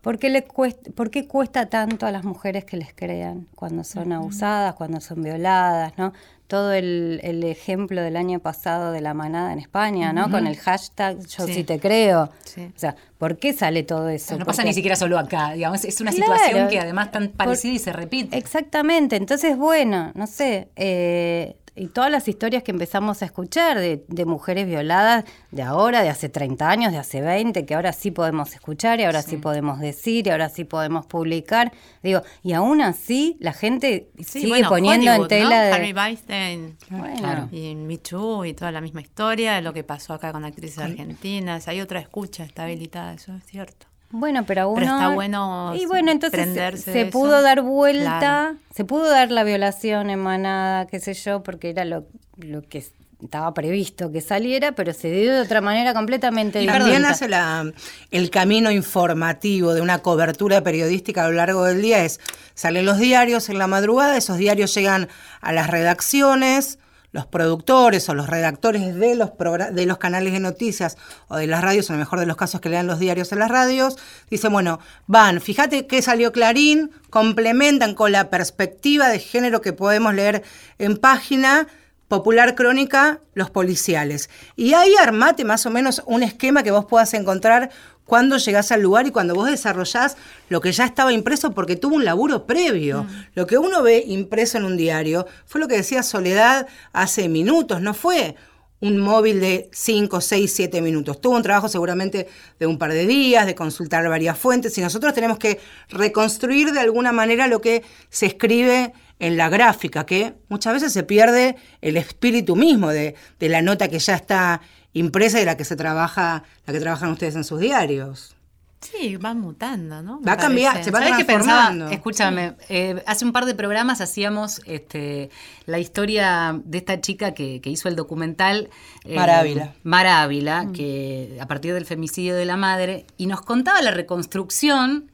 ¿por qué, le cuesta, ¿por qué cuesta tanto a las mujeres que les crean cuando son abusadas, cuando son violadas, ¿no? Todo el, el ejemplo del año pasado de la manada en España, ¿no? Con el hashtag yo sí, Sí. te creo. Sí. O sea, ¿por qué sale todo eso? no pasa ni siquiera solo acá, digamos, es una Claro. situación que además tan Por- parecida y se repite. Exactamente, entonces bueno, no sé, eh, y todas las historias que empezamos a escuchar de, de mujeres violadas de ahora, de hace 30 años, de hace 20, que ahora sí podemos escuchar y ahora sí, podemos decir y ahora sí podemos publicar, digo, y aún así la gente Sí, sigue bueno, poniendo Hollywood, en tela ¿no? de... Harvey Weinstein Bueno, Claro. y Too y toda la misma historia, lo que pasó acá con actrices argentinas. Hay otra escucha, está habilitada, eso es cierto. Bueno, pero aún Pero está bueno Y bueno, entonces se, eso. pudo dar vuelta, Claro. se pudo dar la violación en manada, qué sé yo, porque era lo, lo que estaba previsto que saliera, pero se dio de otra manera completamente Y también hace la, el camino informativo de una cobertura periodística a lo largo del día. Es, salen los diarios en la madrugada, esos diarios llegan a las redacciones, los productores o los redactores de los, de los canales de noticias o de las radios, en el mejor de los casos que lean los diarios en las radios, dicen, bueno, van, fíjate que salió Clarín, complementan con la perspectiva de género que podemos leer en página, Popular Crónica, los policiales. Y ahí armate más o menos un esquema que vos puedas encontrar cuando llegás al lugar y cuando vos desarrollás lo que ya estaba impreso porque tuvo un laburo previo. Lo que uno ve impreso en un diario fue lo que decía Soledad hace minutos, no fue un móvil de 5, 6, 7 minutos. Tuvo un trabajo seguramente de un par de días, de consultar varias fuentes y nosotros tenemos que reconstruir de alguna manera lo que se escribe en la gráfica, que muchas veces se pierde el espíritu mismo de, de la nota que ya está impresa y la que se trabaja, la que trabajan ustedes en sus diarios. Sí, va mutando, ¿no? Me Va a cambiar, se va ¿Sabes qué transformando. Escúchame, eh, hace un par de programas hacíamos este, la historia de esta chica que, que hizo el documental. eh, Mar Ávila. Mar Ávila, que a partir del femicidio de la madre, y nos contaba la reconstrucción,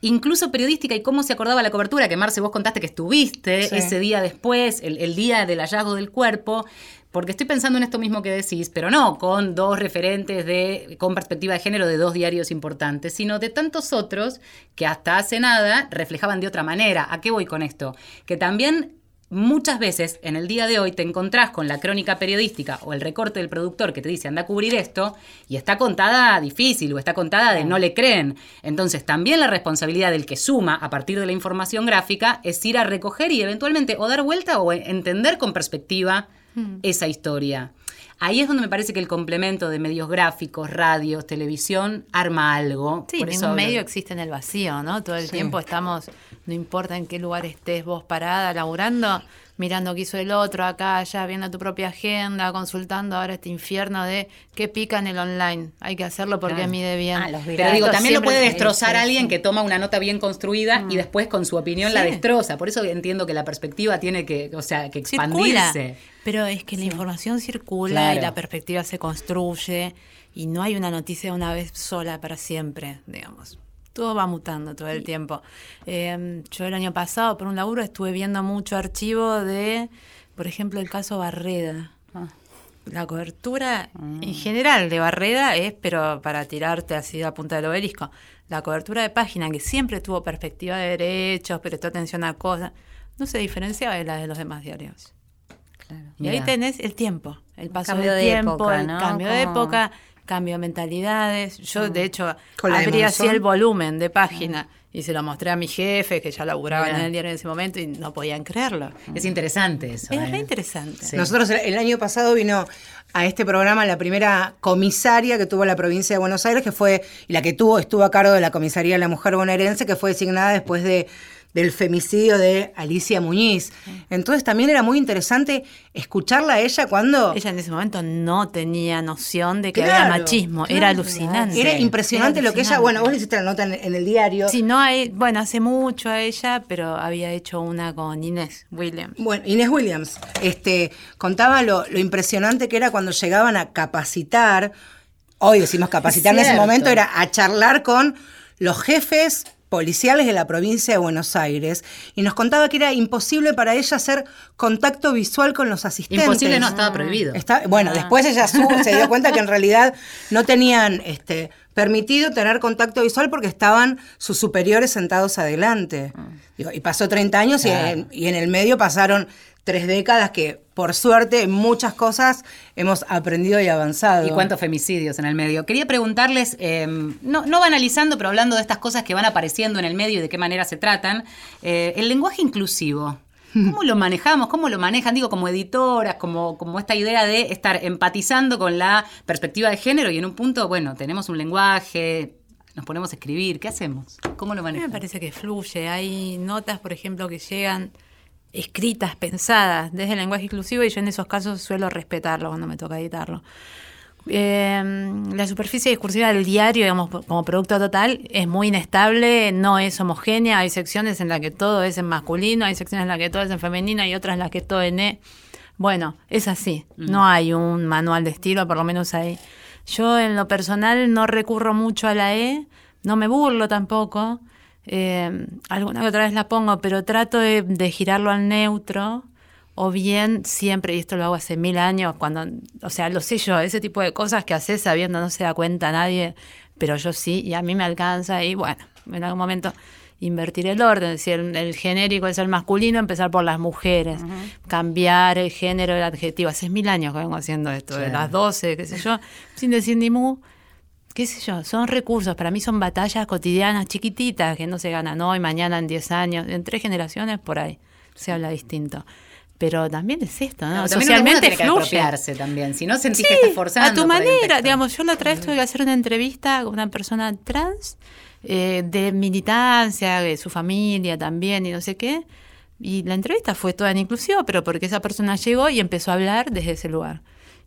incluso periodística, y cómo se acordaba la cobertura, que Marce, vos contaste que estuviste Sí. ese día después, el, el día del hallazgo del cuerpo. Porque estoy pensando en esto mismo que decís, pero no con dos referentes de, con perspectiva de género de dos diarios importantes, sino de tantos otros que hasta hace nada reflejaban de otra manera. ¿A qué voy con esto? Que también muchas veces en el día de hoy te encontrás con la crónica periodística o el recorte del productor que te dice anda a cubrir esto y está contada difícil o está contada de no le creen. Entonces también la responsabilidad del que suma a partir de la información gráfica es ir a recoger y eventualmente o dar vuelta o entender con perspectiva esa historia. Ahí es donde me parece que el complemento de medios gráficos, radios, televisión, arma algo. Sí, Por eso ningún hablo- medio existe en el vacío, ¿no? Todo el tiempo estamos, no importa en qué lugar estés vos parada, laburando, mirando qué hizo el otro, acá, allá, viendo tu propia agenda, consultando ahora este infierno de qué pica en el online. Hay que hacerlo porque Claro. mide bien. Ah, los Pero digo, también lo puede destrozar alguien que toma una nota bien construida y después con su opinión la destroza. Por eso entiendo que la perspectiva tiene que, o sea, que circula. expandirse. Pero es que la información circula y la perspectiva se construye y no hay una noticia de una vez sola para siempre, digamos. Todo va mutando todo el tiempo. Eh, yo el año pasado, por un laburo, estuve viendo mucho archivo de, por ejemplo, el caso Barreda. Ah. La cobertura en general de Barreda es, pero para tirarte así a punta del obelisco, la cobertura de página que siempre tuvo perspectiva de derechos, prestó atención a cosas, no se diferenciaba de la de los demás diarios. Claro. Y ahí tenés el tiempo, el paso del de tiempo, época, el ¿no? cambio de época, cambio de mentalidades. Yo, de hecho, abrí así el volumen de página y se lo mostré a mi jefe, que ya laburaba Mira. en el diario en ese momento y no podían creerlo. Es interesante eso. Es ¿eh? re interesante. Sí. Nosotros el- el año pasado vino a este programa la primera comisaria que tuvo la provincia de Buenos Aires, que fue, y la que tuvo, estuvo a cargo de la comisaría de la mujer bonaerense, que fue designada después de, del femicidio de Alicia Muñiz. Entonces también era muy interesante escucharla a ella cuando... Ella en ese momento no tenía noción de que Claro, había machismo. Era alucinante. Era impresionante Era lo que ella, bueno, vos le hiciste la nota en, en el diario. Sí, no hay, bueno, hace mucho a ella, pero había hecho una con Inés Williams. Bueno, Inés Williams este, contaba lo, lo impresionante que era cuando llegaban a capacitar, hoy decimos capacitar, en ese momento era a charlar con los jefes policiales de la provincia de Buenos Aires y nos contaba que era imposible para ella hacer contacto visual con los asistentes. Imposible no, estaba prohibido. Está- bueno, Ah. después ella se dio cuenta que en realidad no tenían este, permitido tener contacto visual porque estaban sus superiores sentados adelante. Ah. Digo, y pasó 30 años y, en, y en el medio pasaron tres décadas que, por suerte, en muchas cosas hemos aprendido y avanzado. Y cuántos femicidios en el medio. Quería preguntarles, eh, no, no banalizando, pero hablando de estas cosas que van apareciendo en el medio y de qué manera se tratan, eh, el lenguaje inclusivo. ¿Cómo lo manejamos? ¿Cómo lo manejan? Digo, como editoras, como, como esta idea de estar empatizando con la perspectiva de género y en un punto, bueno, tenemos un lenguaje, nos ponemos a escribir, ¿qué hacemos? ¿Cómo lo A mí me manejan? parece que fluye. Hay notas, por ejemplo, que llegan escritas, pensadas desde el lenguaje inclusivo y yo en esos casos suelo respetarlo cuando me toca editarlo. Eh, la superficie discursiva del diario, digamos, como producto total, es muy inestable, no es homogénea. Hay secciones en las que todo es en masculino, hay secciones en las que todo es en femenino y otras en las que todo en E. Bueno, es así. No hay un manual de estilo, por lo menos ahí. Yo en lo personal no recurro mucho a la E, no me burlo tampoco. Eh, alguna que otra vez la pongo, pero trato de, de girarlo al neutro. O bien siempre, y esto lo hago hace mil años, cuando, o sea, lo sé yo, ese tipo de cosas que haces sabiendo no se da cuenta nadie, pero yo sí, y a mí me alcanza, y bueno, en algún momento invertir el orden, si el, el genérico es el masculino, empezar por las mujeres, cambiar el género, el adjetivo. Hace mil años que vengo haciendo esto, de las 12, qué sé yo, sin decir ni mu, qué sé yo, son recursos, para mí son batallas cotidianas chiquititas que no se ganan hoy, mañana, en 10 años, en tres generaciones por ahí se habla distinto. Pero también es esto, ¿no? Socialmente tiene que fluye. apropiarse también. Si no sentís Sí, que estás forzando. a tu manera. Digamos, yo la otra vez tuve que hacer una entrevista con una persona trans eh, de militancia, de su familia también y no sé qué. Y la entrevista fue toda en inclusivo, pero porque esa persona llegó y empezó a hablar desde ese lugar.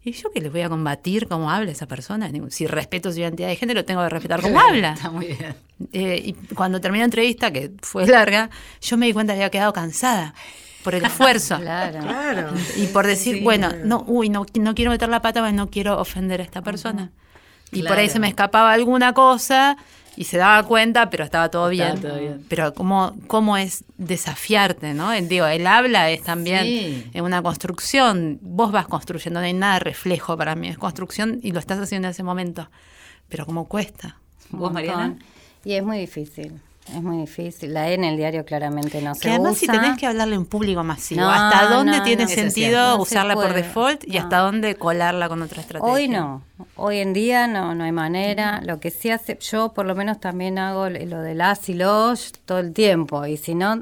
Y yo que les voy a combatir cómo habla esa persona. Si respeto su identidad de género, tengo que respetar cómo habla. Está muy bien. Eh, y cuando terminó la entrevista, que fue larga, yo me di cuenta que había quedado cansada por el esfuerzo. Claro. Claro. Y por decir, bueno, no, uy, no, no quiero meter la pata, porque no quiero ofender a esta persona. Y por ahí se me escapaba alguna cosa y se daba cuenta, pero estaba todo bien. Estaba todo bien. Pero cómo, cómo es desafiarte, ¿no? El- Digo, el habla es también Sí. en una construcción. Vos vas construyendo, no hay nada de reflejo para mí, es construcción y lo estás haciendo en ese momento. Pero cómo cuesta. ¿Vos, Mariana? Y es muy difícil. Es muy difícil. La E en el diario claramente no se Que además si usa. tenés que hablarle un público masivo, No, ¿hasta dónde no, tiene no. Sentido se usarla por default y hasta dónde colarla con otra estrategia? Hoy no, hoy en día no, no hay manera. Lo que sí hace, yo por lo menos también hago lo de las y los todo el tiempo. Y si no,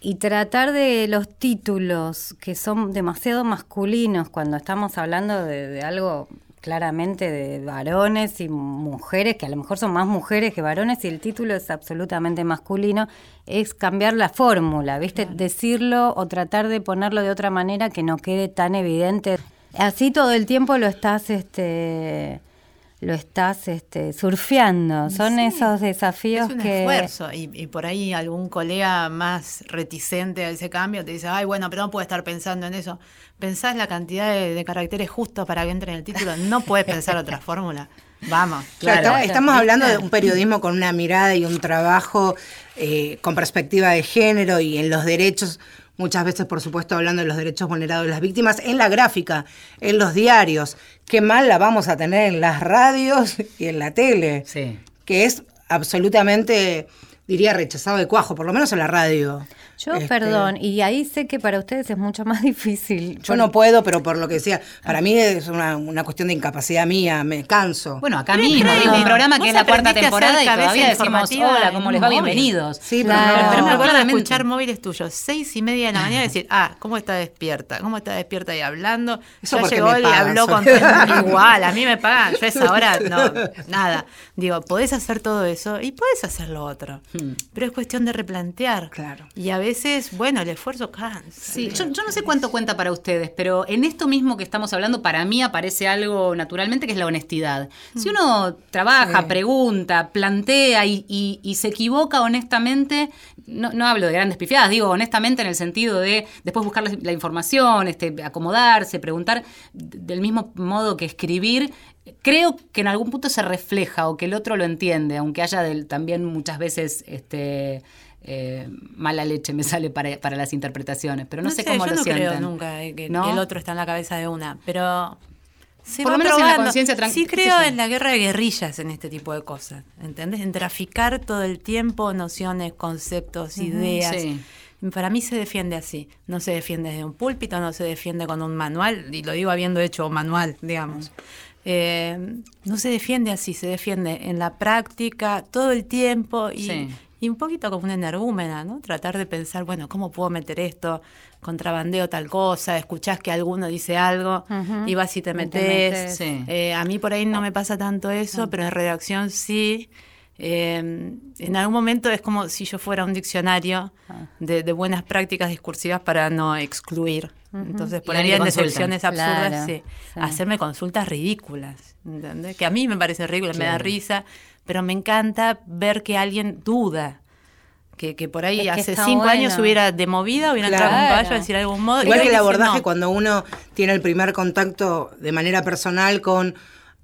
y tratar de los títulos que son demasiado masculinos cuando estamos hablando de, de algo claramente de varones y mujeres, que a lo mejor son más mujeres que varones y el título es absolutamente masculino, es cambiar la fórmula, ¿viste? Decirlo o tratar de ponerlo de otra manera que no quede tan evidente. Así todo el tiempo lo estás este lo estás este surfeando. Son Sí. esos desafíos Es un que esfuerzo y, y por ahí algún colega más reticente a ese cambio te dice, ay, bueno, pero no puedo estar pensando en eso. Pensás la cantidad de, de caracteres justos para que entre en el título, no puedes pensar otra fórmula. Vamos. Claro, Claro. estamos- estamos hablando de un periodismo con una mirada y un trabajo eh, con perspectiva de género y en los derechos, muchas veces por supuesto hablando de los derechos vulnerados de las víctimas, en la gráfica, en los diarios. Qué mal la vamos a tener en las radios y en la tele, Sí. que es absolutamente, diría, rechazado de cuajo, por lo menos en la radio. Yo, Este, perdón, y ahí sé que para ustedes es mucho más difícil. Yo no puedo, pero por lo que decía, para mí es una, una cuestión de incapacidad mía, me canso. Bueno, acá mismo, digo, un programa que es la cuarta temporada y todavía decimos, hola, ¿cómo les va? móvil. Bienvenidos. Sí, pero Claro. no- Pero me acuerdo de escuchar móviles tuyos, seis y media de la mañana, y decir, ah, ¿cómo está despierta? ¿Cómo está despierta y hablando? Eso ya llegó y pagan, habló con igual, a mí me pagan, yo esa hora, no, nada. Digo, podés hacer todo eso y podés hacer lo otro. Pero es cuestión de replantear. Claro. Y a veces, bueno, el esfuerzo cansa. Sí, yo, yo no sé cuánto cuenta para ustedes, pero en esto mismo que estamos hablando, para mí aparece algo naturalmente que es la honestidad. Si uno trabaja, Sí. pregunta, plantea y, y- y se equivoca honestamente, no, no hablo de grandes pifiadas, digo honestamente en el sentido de después buscar la, la información, este, acomodarse, preguntar del mismo modo que escribir. Creo que en algún punto se refleja o que el otro lo entiende, aunque haya del- también muchas veces este, eh, mala leche me sale para, para las interpretaciones, pero no, sé, cómo yo lo no sienten. creo nunca que, ¿No? que el otro está en la cabeza de una, pero se Por lo menos en la conciencia tran- Sí creo en la guerra de guerrillas en este tipo de cosas, ¿entendés? En traficar todo el tiempo nociones, conceptos, ideas. sí. Para mí se defiende así, no se defiende desde un púlpito, no se defiende con un manual, y lo digo habiendo hecho manual, digamos. Eh, no se defiende así, se defiende en la práctica todo el tiempo y, Sí. Y un poquito como una energúmena, ¿no? Tratar de pensar, bueno, ¿cómo puedo meter esto? Contrabandeo tal cosa, escuchás que alguno dice algo y vas y te metes. Sí. Eh, a mí por ahí no me pasa tanto eso, pero en redacción sí. Eh, en algún momento es como si yo fuera un diccionario de, de buenas prácticas discursivas para no excluir. Entonces, alguien en excepciones absurdas, Claro, sí, sí. hacerme consultas ridículas, ¿entendés? Que a mí me parece ridículo, me da Claro. risa, pero me encanta ver que alguien duda. Que, que por ahí Es que hace cinco bueno. años hubiera de movida, hubiera entrado con un Claro. caballo a decir de algún modo. Igual que el abordaje no. cuando uno tiene el primer contacto de manera personal con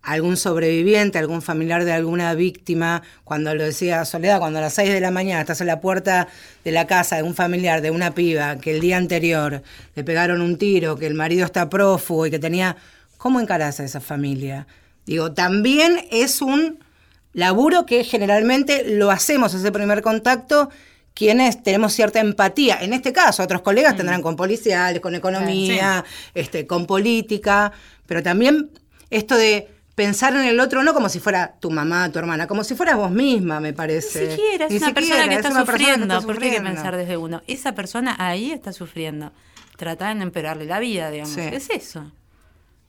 algún sobreviviente, algún familiar de alguna víctima, cuando lo decía Soledad, cuando a las 6 de la mañana estás en la puerta de la casa de un familiar, de una piba, que el día anterior le pegaron un tiro, que el marido está prófugo y que tenía... ¿Cómo encarás a esa familia? Digo, también es un laburo que generalmente lo hacemos ese primer contacto quienes tenemos cierta empatía. En este caso, otros colegas tendrán con policiales, con economía, este, con política, pero también esto de pensar en el otro no como si fuera tu mamá, tu hermana, como si fueras vos misma, me Ni parece. siquiera, es Ni una siquiera, persona que es está una persona que sufriendo. está ¿Por qué hay que sufriendo. pensar desde uno? Esa persona ahí está sufriendo. Tratar de empeorarle la vida, digamos. Sí. Es eso.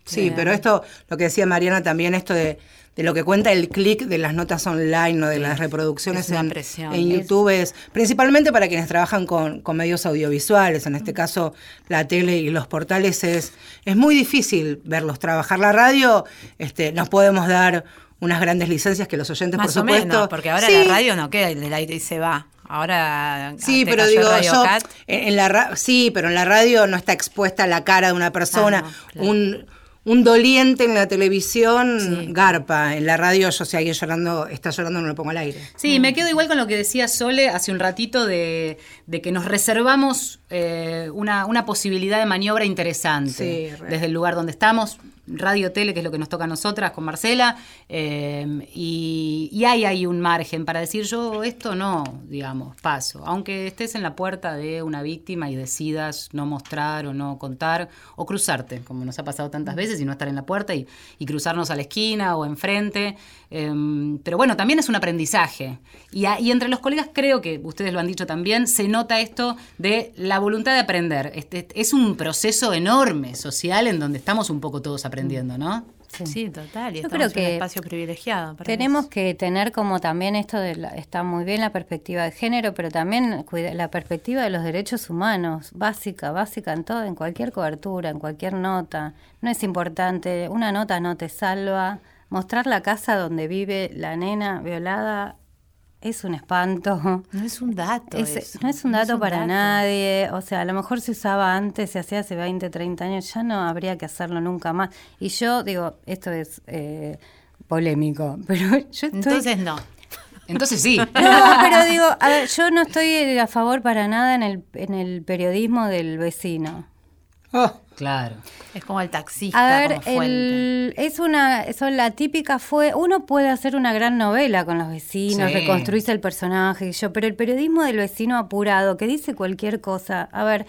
Sí, pero esto, lo que decía Mariana también, esto de, de lo que cuenta el clic de las notas online o de las reproducciones en, YouTube es principalmente para quienes trabajan con, con medios audiovisuales, en este caso la tele y los portales, es, es muy difícil verlos trabajar. La radio, este, nos podemos dar unas grandes licencias que los oyentes, Más por o supuesto. menos, porque ahora Sí, la radio no queda en el aire y se va. Ahora Sí, pero digo, yo, en, en la sí, pero en la radio no está expuesta la cara de una persona. Ah, no, claro. un, un doliente en la televisión, Sí. garpa. En la radio, yo si alguien llorando, está llorando, no lo pongo al aire. Sí, me quedo igual con lo que decía Sole hace un ratito de, de que nos reservamos eh, una, una posibilidad de maniobra interesante Sí, desde el lugar donde estamos, radio, tele, que es lo que nos toca a nosotras con Marcela, eh, y, y hay ahí un margen para decir yo esto no, digamos, paso, aunque estés en la puerta de una víctima y decidas no mostrar o no contar o cruzarte, como nos ha pasado tantas veces, y no estar en la puerta y, cruzarnos a la esquina o enfrente. Em, pero bueno, también es un aprendizaje. Y entre los colegas creo que, ustedes lo han dicho también, se nota esto de la voluntad de aprender. Este, es un proceso enorme social en donde estamos un poco todos aprendiendo, ¿no? Sí, total. Y Yo creo en que un espacio privilegiado. para Tenemos eso. que tener como también esto de la- está muy bien la perspectiva de género, pero también cuida- la perspectiva de los derechos humanos, básica, básica en todo, en cualquier cobertura, en cualquier nota. No es importante, una nota no te salva. Mostrar la casa donde vive la nena violada es un espanto. No es un dato. Es- eso. no es un dato para dato. nadie, o sea, a lo mejor se usaba antes, se hacía hace 20, 30 años, ya no habría que hacerlo nunca más. Y yo digo, esto es eh, polémico, pero yo estoy... Entonces no. Entonces sí. no, pero digo, a ver, yo no estoy a favor para nada en el, en el periodismo del vecino. Oh, Claro. Es como el taxista. A ver, como fuente. el- es una, son la típica fue, uno puede hacer una gran novela con los vecinos, Sí. reconstruirse el personaje, y yo, pero el periodismo del vecino apurado, que dice cualquier cosa, a ver,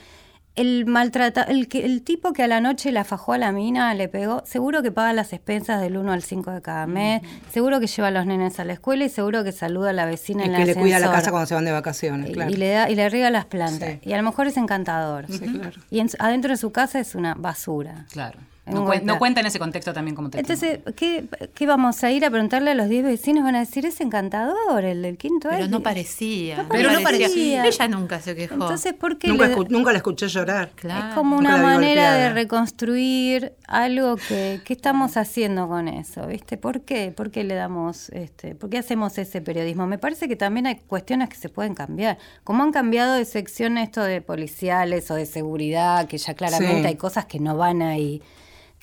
el maltrata, el que, el tipo que a la noche la fajó a la mina, le pegó, seguro que paga las expensas del 1 al 5 de cada mes, seguro que lleva a los nenes a la escuela y seguro que saluda a la vecina el en que el le cuida la casa cuando se van de vacaciones, claro. Y le da y le riega las plantas. Sí. Y a lo mejor es encantador. Sí, claro. Y en adentro de su casa es una basura. Claro. No, cuenta en ese contexto también como te Entonces, ¿qué, ¿qué vamos a ir a preguntarle a los 10 vecinos? Van a decir, es encantador el del quinto Pero año". no parecía. No pero no parecía. Ella nunca se quejó. Entonces, ¿por qué Nunca, le- escu- nunca la escuché llorar. Claro. es como Nunca una manera de reconstruir algo que, ¿qué estamos haciendo con eso? ¿Viste? ¿Por qué? ¿Por qué le damos, este, por qué hacemos ese periodismo? Me parece que también hay cuestiones que se pueden cambiar. Como han cambiado de sección esto de policiales o de seguridad, que ya claramente Sí. hay cosas que no van ahí,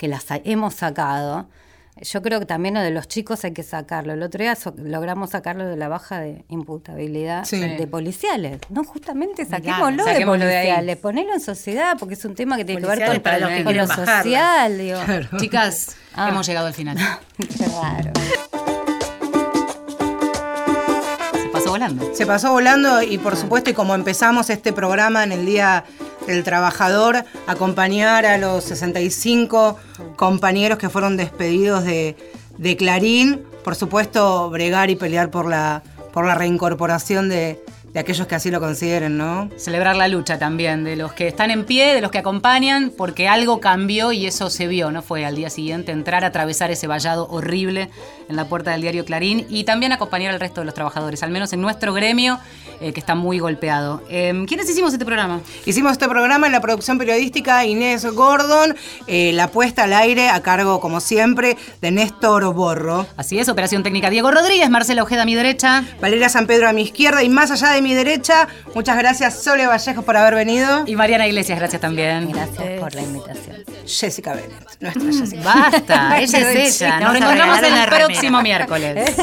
que las hemos sacado. Yo creo que también lo de los chicos hay que sacarlo. El otro día so- logramos sacarlo de la baja de imputabilidad Sí. de policiales. No, justamente saquémoslo, de saquémoslo de policiales, ponelo en sociedad, porque es un tema que tiene que ver con, para los que con quieren lo bajarla. social. Digo. Chicas, Ah. hemos llegado al final. Raro. Se pasó volando. Se pasó volando y por supuesto, y como empezamos este programa en el Día del Trabajador, acompañar a los 65 compañeros que fueron despedidos de, Clarín, por supuesto, bregar y pelear por la, por la reincorporación de, de aquellos que así lo consideren, ¿no? Celebrar la lucha también de los que están en pie, de los que acompañan, porque algo cambió y eso se vio, ¿no? Fue al día siguiente entrar atravesar ese vallado horrible en la puerta del diario Clarín y también acompañar al resto de los trabajadores, al menos en nuestro gremio, eh, que está muy golpeado. Eh, ¿Quiénes hicimos este programa? Hicimos este programa en la producción periodística Inés Gordon, eh, la puesta al aire a cargo, como siempre, de Néstor Borro. Así es, Operación Técnica Diego Rodríguez, Marcela Ojeda a mi derecha. Valeria San Pedro a mi izquierda y más allá de mi derecha, muchas gracias Sole Vallejos por haber venido. Y Mariana Iglesias, gracias también. Gracias por la invitación. Jessica Bennett, nuestra Jessica. Basta, ella es ella. Nos Vamos a reencontramos regalar el remera. Próximo miércoles.